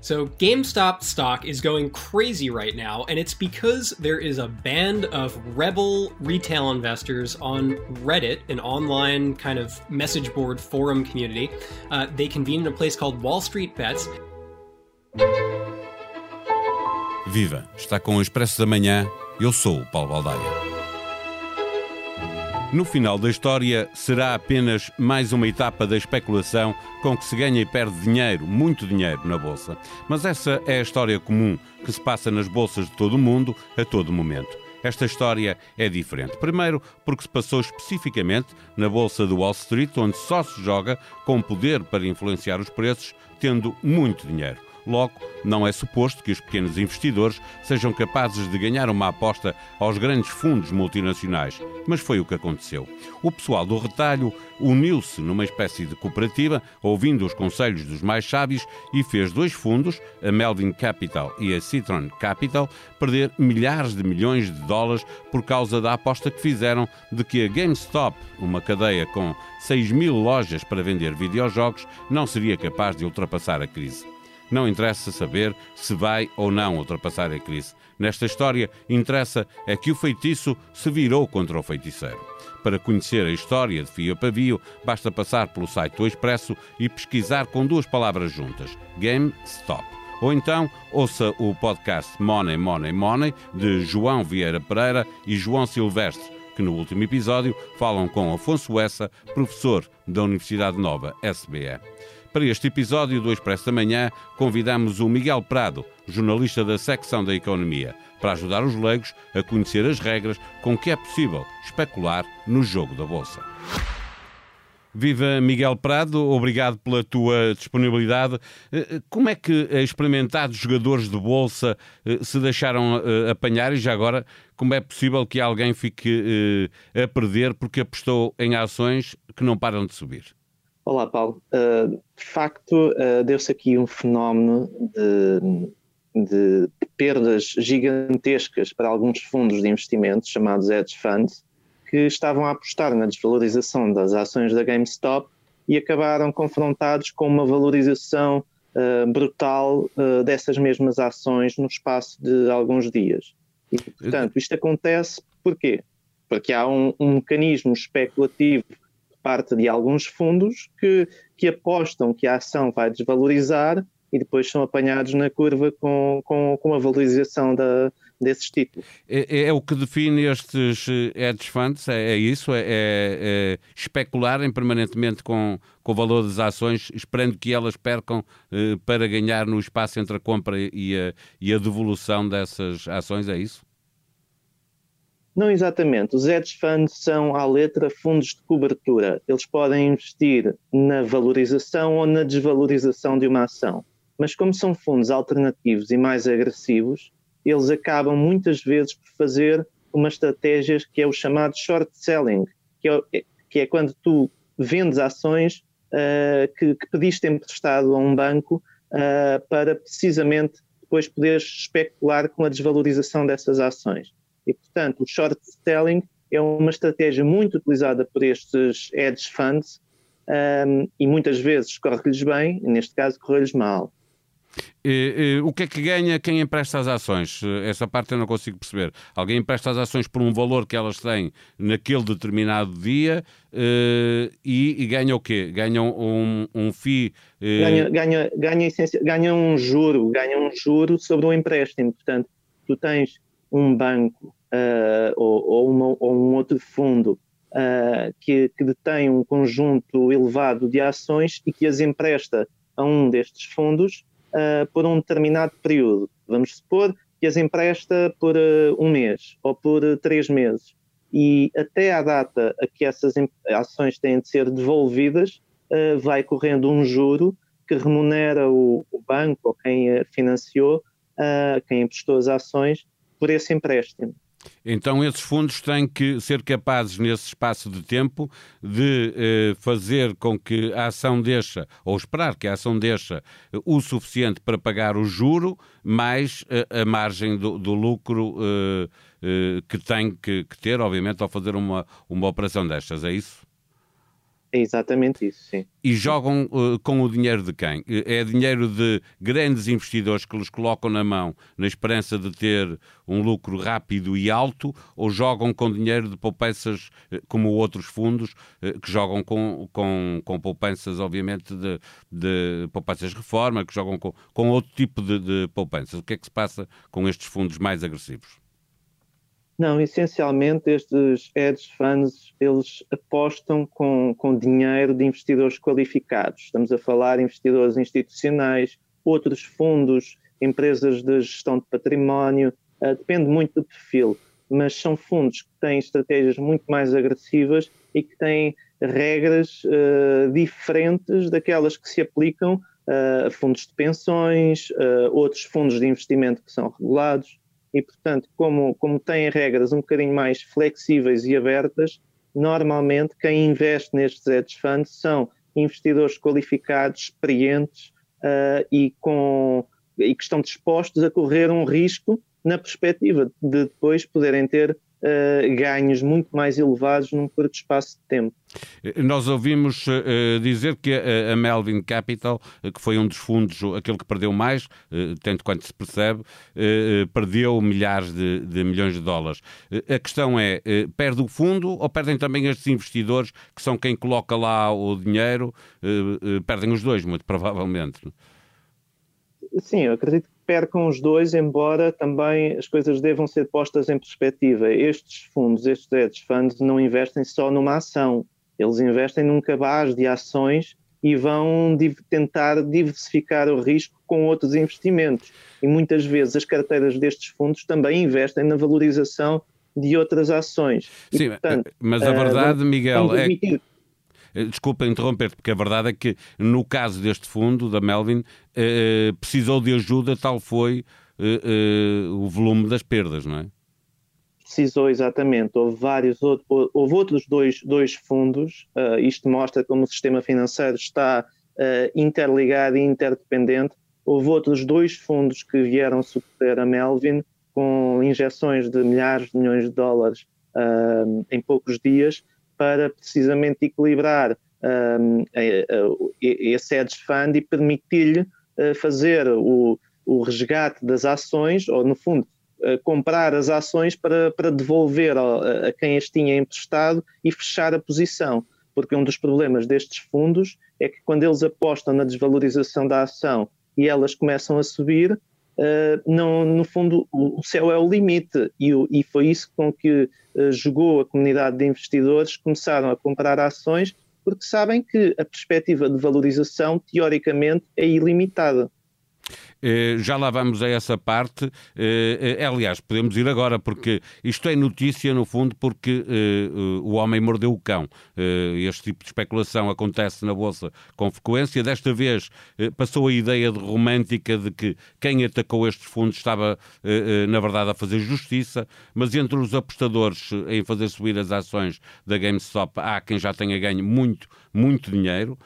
So, GameStop stock is going crazy right now, and it's because there is a band of rebel retail investors on Reddit, an online kind of message board forum community. Uh, they convene in a place called Wall Street Bets. Viva! Está com o Expresso da Manhã. Eu sou o Paulo Baldaia. No final da história, será apenas mais uma etapa da especulação com que se ganha e perde dinheiro, muito dinheiro, na Bolsa. Mas essa é a história comum que se passa nas bolsas de todo o mundo, a todo momento. Esta história é diferente. Primeiro, porque se passou especificamente na Bolsa de Wall Street, onde só se joga com poder para influenciar os preços, tendo muito dinheiro. Logo, não é suposto que os pequenos investidores sejam capazes de ganhar uma aposta aos grandes fundos multinacionais, mas foi o que aconteceu. O pessoal do retalho uniu-se numa espécie de cooperativa, ouvindo os conselhos dos mais sábios, e fez dois fundos, a Melvin Capital e a Citron Capital, perder milhares de milhões de dólares por causa da aposta que fizeram de que a GameStop, uma cadeia com 6 mil lojas para vender videojogos, não seria capaz de ultrapassar a crise. Não interessa saber se vai ou não ultrapassar a crise. Nesta história, interessa é que o feitiço se virou contra o feiticeiro. Para conhecer a história de fio pavio, basta passar pelo site do Expresso e pesquisar com duas palavras juntas: GameStop. Ou então ouça o podcast Money, Money, Money de João Vieira Pereira e João Silvestre, que no último episódio falam com Afonso Essa, professor da Universidade Nova, SBE. Para este episódio do Expresso da Manhã, convidamos o Miguel Prado, jornalista da secção da Economia, para ajudar os leigos a conhecer as regras com que é possível especular no jogo da Bolsa. Viva Miguel Prado, obrigado pela tua disponibilidade. Eh, eh, como é que experimentados jogadores de bolsa eh, se deixaram apanhar e já agora como é possível que alguém fique a perder porque apostou em ações que não param de subir? Olá, Paulo. Uh, de facto, uh, deu-se aqui um fenómeno de, de, perdas gigantescas para alguns fundos de investimentos, chamados hedge funds, que estavam a apostar na desvalorização das ações da GameStop e acabaram confrontados com uma valorização uh, brutal dessas mesmas ações no espaço de alguns dias. E, portanto, isto acontece porquê? Porque há um, um mecanismo especulativo parte de alguns fundos que, que apostam que a ação vai desvalorizar e depois são apanhados na curva com, com, com a valorização da, desses títulos. É, é, é, o que define estes eh, hedge funds? É, é isso? É, é, é, especularem permanentemente com, com o valor das ações, esperando que elas percam eh, para ganhar no espaço entre a compra e a, e a devolução dessas ações? É isso? Não exatamente. Os hedge funds são, à letra, fundos de cobertura. Eles podem investir na valorização ou na desvalorização de uma ação. Mas, como são fundos alternativos e mais agressivos, eles acabam muitas vezes por fazer uma estratégia que é o chamado short selling, que é, que é quando tu vendes ações uh, que, que, pediste emprestado a um banco uh, para precisamente depois poderes especular com a desvalorização dessas ações. E, portanto, o short selling é uma estratégia muito utilizada por estes hedge funds um, e muitas vezes corre-lhes bem, neste caso corre-lhes mal. E, e, o que é que ganha quem empresta as ações? Essa parte eu não consigo perceber. Alguém empresta as ações por um valor que elas têm naquele determinado dia uh, e, e, ganha o quê? Ganha um, um FII? Uh... Ganha, ganha, ganha, ganha um juro, ganha um juro sobre o empréstimo. Portanto, tu tens um banco uh, ou, ou, uma, ou, um outro fundo uh, que, que detém um conjunto elevado de ações e que as empresta a um destes fundos uh, por um determinado período. Vamos supor que as empresta por um mês ou por três meses. E até à data a que essas ações têm de ser devolvidas, vai correndo um juro que remunera o, o banco ou quem financiou, quem emprestou as ações, por esse empréstimo. Então, esses fundos têm que ser capazes, nesse espaço de tempo, de eh, fazer com que a ação deixa, ou esperar que a ação deixa eh, o suficiente para pagar o juro, mais eh, a margem do, do lucro eh, eh, que tem que, que, ter, obviamente, ao fazer uma, uma operação destas. É isso? É exatamente isso, sim. E jogam uh, com o dinheiro de quem? É dinheiro de grandes investidores que lhes colocam na mão na esperança de ter um lucro rápido e alto ou jogam com dinheiro de poupanças uh, como outros fundos que jogam com, com, com poupanças, obviamente, de, de poupanças reforma, que jogam com, com outro tipo de, de poupanças? O que é que se passa com estes fundos mais agressivos? Não, essencialmente estes hedge funds, eles apostam com, com dinheiro de investidores qualificados. Estamos a falar de investidores institucionais, outros fundos, empresas de gestão de património, uh, depende muito do perfil, mas são fundos que têm estratégias muito mais agressivas e que têm regras uh, diferentes daquelas que se aplicam uh, a fundos de pensões, outros fundos de investimento que são regulados e, portanto, como, como têm regras um bocadinho mais flexíveis e abertas, normalmente quem investe nestes hedge funds são investidores qualificados, experientes uh, e, com, e que estão dispostos a correr um risco na perspectiva de depois poderem ter uh, ganhos muito mais elevados num curto espaço de tempo. Nós ouvimos uh, dizer que a, a, Melvin Capital, que foi um dos fundos, aquele que perdeu mais, uh, tanto quanto se percebe, uh, perdeu milhares de, de, milhões de dólares. a questão é, perde o fundo ou perdem também estes investidores, que são quem coloca lá o dinheiro, perdem os dois, muito provavelmente? Sim, eu acredito percam os dois, embora também as coisas devam ser postas em perspectiva. Estes fundos, estes hedge funds, não investem só numa ação, eles investem num cabaz de ações e vão tentar diversificar o risco com outros investimentos. E muitas vezes as carteiras destes fundos também investem na valorização de outras ações. Sim, e, portanto, mas a verdade, uh, Miguel, é eh, desculpa interromper-te, porque a verdade é que no caso deste fundo, da Melvin, eh, precisou de ajuda, tal foi eh, o volume das perdas, não é? Precisou, exatamente. Houve vários outros, houve outros dois, dois fundos. Uh, isto mostra como o sistema financeiro está uh, interligado e interdependente. Houve outros dois fundos que vieram socorrer a Melvin com injeções de milhares de milhões de dólares uh, em poucos dias para precisamente equilibrar um, esse hedge fund e permitir-lhe uh, fazer o, o resgate das ações, ou no fundo, uh, comprar as ações para, para devolver a, a quem as tinha emprestado e fechar a posição. Porque um dos problemas destes fundos é que quando eles apostam na desvalorização da ação e elas começam a subir, uh, não, no fundo, o, céu é o limite, e, e foi isso com que uh, jogou a comunidade de investidores, começaram a comprar ações, porque sabem que a perspectiva de valorização, teoricamente, é ilimitada. Eh, já lá vamos a essa parte. Eh, eh, aliás, podemos ir agora, porque isto é notícia, no fundo, porque o homem mordeu o cão. Este tipo de especulação acontece na Bolsa com frequência. Desta vez passou a ideia de romântica de que quem atacou estes fundos estava, na verdade, a fazer justiça, mas entre os apostadores em fazer subir as ações da GameStop há quem já tenha ganho muito, muito dinheiro,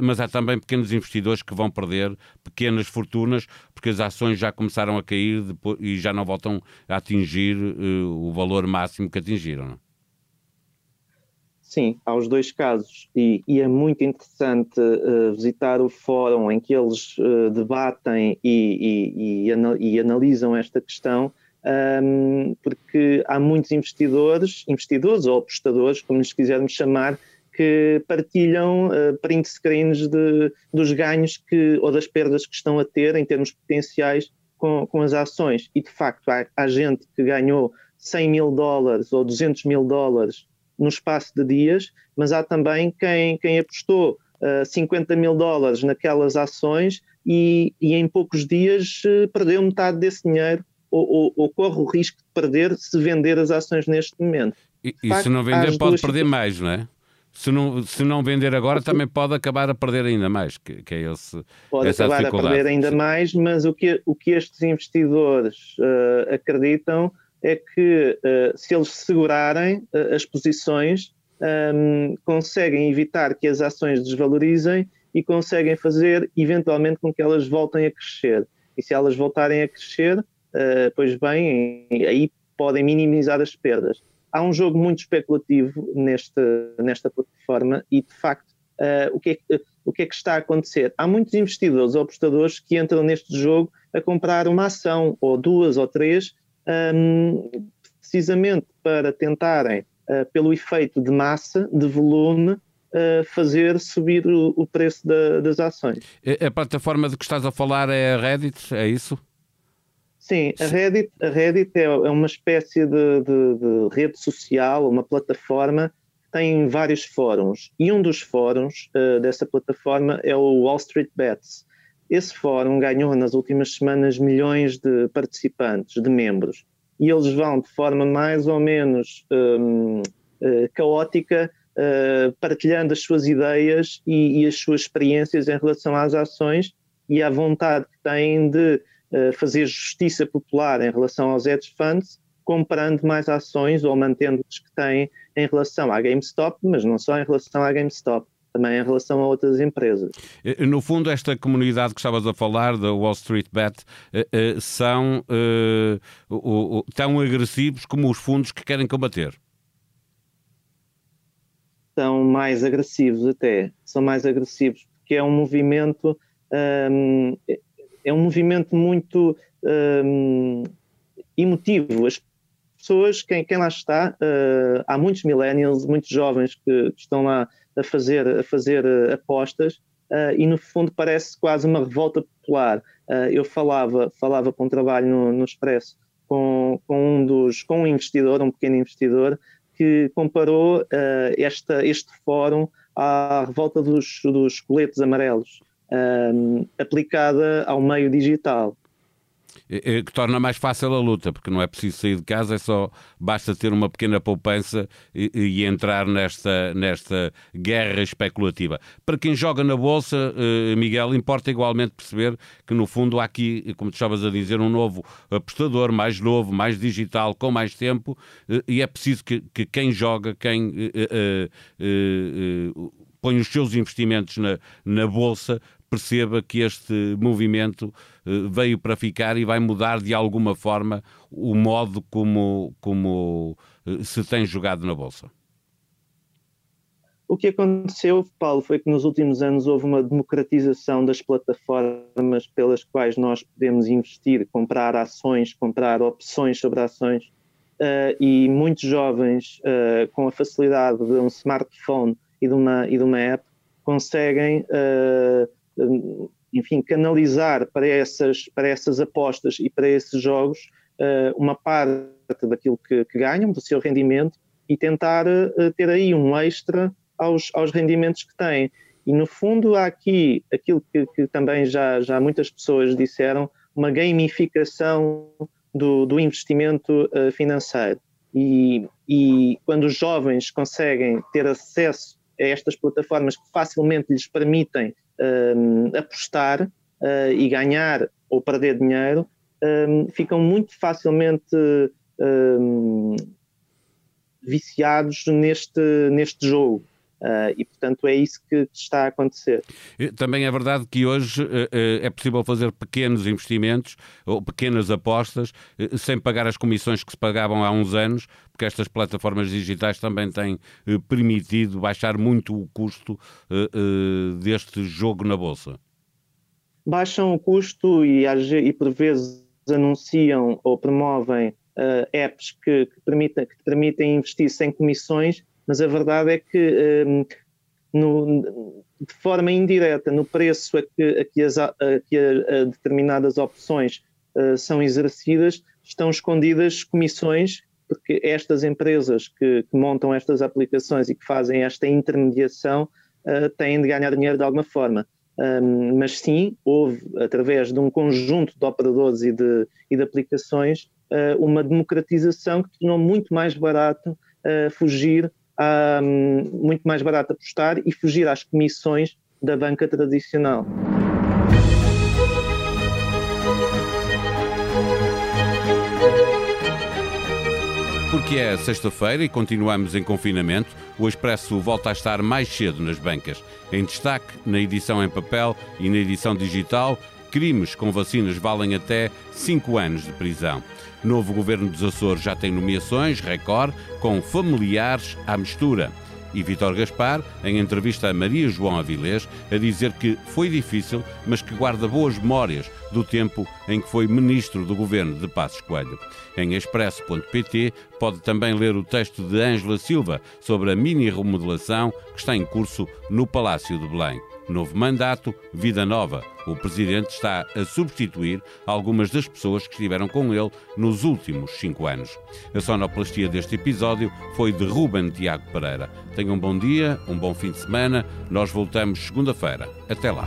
mas há também pequenos investidores que vão perder pequenas fortunas porque as ações já começaram a cair depois, e já não voltam a atingir uh, o valor máximo que atingiram. Não? Sim, há os dois casos e, e é muito interessante uh, visitar o fórum em que eles uh, debatem e, e, e, analisam esta questão, um, ehm, porque há muitos investidores, investidores ou apostadores, como lhes quisermos chamar, que partilham uh, print screens de, dos ganhos que, ou das perdas que estão a ter em termos potenciais com, com as ações. E de facto há, há gente que ganhou 100 mil dólares ou 200 mil dólares no espaço de dias, mas há também quem, quem apostou uh, eh, 50 mil dólares naquelas ações e, e em poucos dias uh, perdeu metade desse dinheiro ou, ou, ou, corre o risco de perder se vender as ações neste momento. E, e se não vender pode perder mais, não é? Se não, se não vender agora, também pode acabar a perder ainda mais, que, que é esse, pode acabar a perder ainda mais, mas o que, o que estes investidores uh, acreditam é que uh, se eles segurarem uh, as posições, um, ehm, conseguem evitar que as ações desvalorizem e conseguem fazer eventualmente com que elas voltem a crescer. E se elas voltarem a crescer, pois bem, aí podem minimizar as perdas há um jogo muito especulativo neste, nesta plataforma e, de facto, uh, o, que é o que é que está a acontecer? Há muitos investidores ou apostadores que entram neste jogo a comprar uma ação, ou duas ou três, um, precisamente para tentarem, uh, pelo efeito de massa, de volume, uh, fazer subir o, o preço da, das ações. A plataforma de que estás a falar é a Reddit, é isso? Sim, a Reddit, a Reddit é, é uma espécie de, de, de rede social, uma plataforma tem vários fóruns e um dos fóruns uh, dessa plataforma é o Wall Street Bets. Esse fórum ganhou nas últimas semanas milhões de participantes, de membros, e eles vão de forma mais ou menos um, uh, eh, caótica uh, partilhando as suas ideias e, e, as suas experiências em relação às ações e à vontade que têm de fazer justiça popular em relação aos hedge funds comprando mais ações ou mantendo as que têm em relação à GameStop, mas não só em relação à GameStop também em relação a outras empresas. Eh, no fundo, esta comunidade que estavas a falar, da Wall Street Bet, eh, eh, são tão agressivos como os fundos que querem combater? São mais agressivos até, são mais agressivos, porque é um movimento, um, é um movimento muito um, emotivo. As pessoas, quem, quem lá está, uh, há muitos millennials, muitos jovens que, que, estão lá a fazer, a fazer uh, apostas uh, e no fundo parece quase uma revolta popular. eu falava, falava com um trabalho no, no Expresso com, com, um dos, com um investidor, um pequeno investidor, que comparou esta, este fórum à revolta dos, dos coletes amarelos, aplicada ao meio digital. Que torna mais fácil a luta, porque não é preciso sair de casa, é só basta ter uma pequena poupança e, e entrar nesta, nesta guerra especulativa. Para quem joga na Bolsa, eh, Miguel, importa igualmente perceber que, no fundo, há aqui, como tu estavas a dizer, um novo apostador, mais novo, mais digital, com mais tempo, eh, e é preciso que, que quem joga, quem uh, põe os seus investimentos na, na Bolsa, perceba que este movimento eh, veio para ficar e vai mudar de alguma forma o modo como, como eh, se tem jogado na Bolsa? O que aconteceu, Paulo, foi que nos últimos anos houve uma democratização das plataformas pelas quais nós podemos investir, comprar ações, comprar opções sobre ações, uh, e muitos jovens, uh, com a facilidade de um smartphone e de uma, e de uma app, conseguem uh, enfim, canalizar para essas, para essas apostas e para esses jogos uh, uma parte daquilo que, que, ganham, do seu rendimento, e tentar uh, ter aí um extra aos, aos rendimentos que têm. E no fundo há aqui aquilo que, que também já, já muitas pessoas disseram, uma gamificação do, do investimento financeiro. E, e quando os jovens conseguem ter acesso a estas plataformas que facilmente lhes permitem um, apostar uh, e ganhar ou perder dinheiro, um, ficam muito facilmente um, viciados neste, neste jogo. Uh, e, portanto, é isso que está a acontecer. Também é verdade que hoje uh, uh, é possível fazer pequenos investimentos ou pequenas apostas sem pagar as comissões que se pagavam há uns anos, porque estas plataformas digitais também têm permitido baixar muito o custo deste jogo na Bolsa. Baixam o custo e, e por vezes anunciam ou promovem apps que, que, permitem, que permitem investir sem comissões mas a verdade é que um, no, de forma indireta no preço a que, a que, as, a que a, determinadas opções uh, são exercidas estão escondidas comissões porque estas empresas que, que, montam estas aplicações e que fazem esta intermediação uh, têm de ganhar dinheiro de alguma forma. Um, mas sim, houve, através de um conjunto de operadores e de, e de aplicações, uh, uma democratização que tornou muito mais barato uh, fugir um, muito mais barato apostar e fugir às comissões da banca tradicional. Porque é sexta-feira e continuamos em confinamento, o Expresso volta a estar mais cedo nas bancas. Em destaque, na edição em papel e na edição digital, crimes com vacinas valem até 5 anos de prisão. Novo governo dos Açores já tem nomeações, recorde, com familiares à mistura. E Vítor Gaspar, em entrevista a Maria João Avilés, a dizer que foi difícil, mas que guarda boas memórias do tempo em que foi ministro do governo de Passos Coelho. Em expresso.pt pode também ler o texto de Ângela Silva sobre a mini remodelação que está em curso no Palácio de Belém. Novo mandato, vida nova. O presidente está a substituir algumas das pessoas que estiveram com ele nos últimos cinco anos. A sonoplastia deste episódio foi de Ruben Tiago Pereira. Tenham um bom dia, um bom fim de semana. Nós voltamos segunda-feira. Até lá.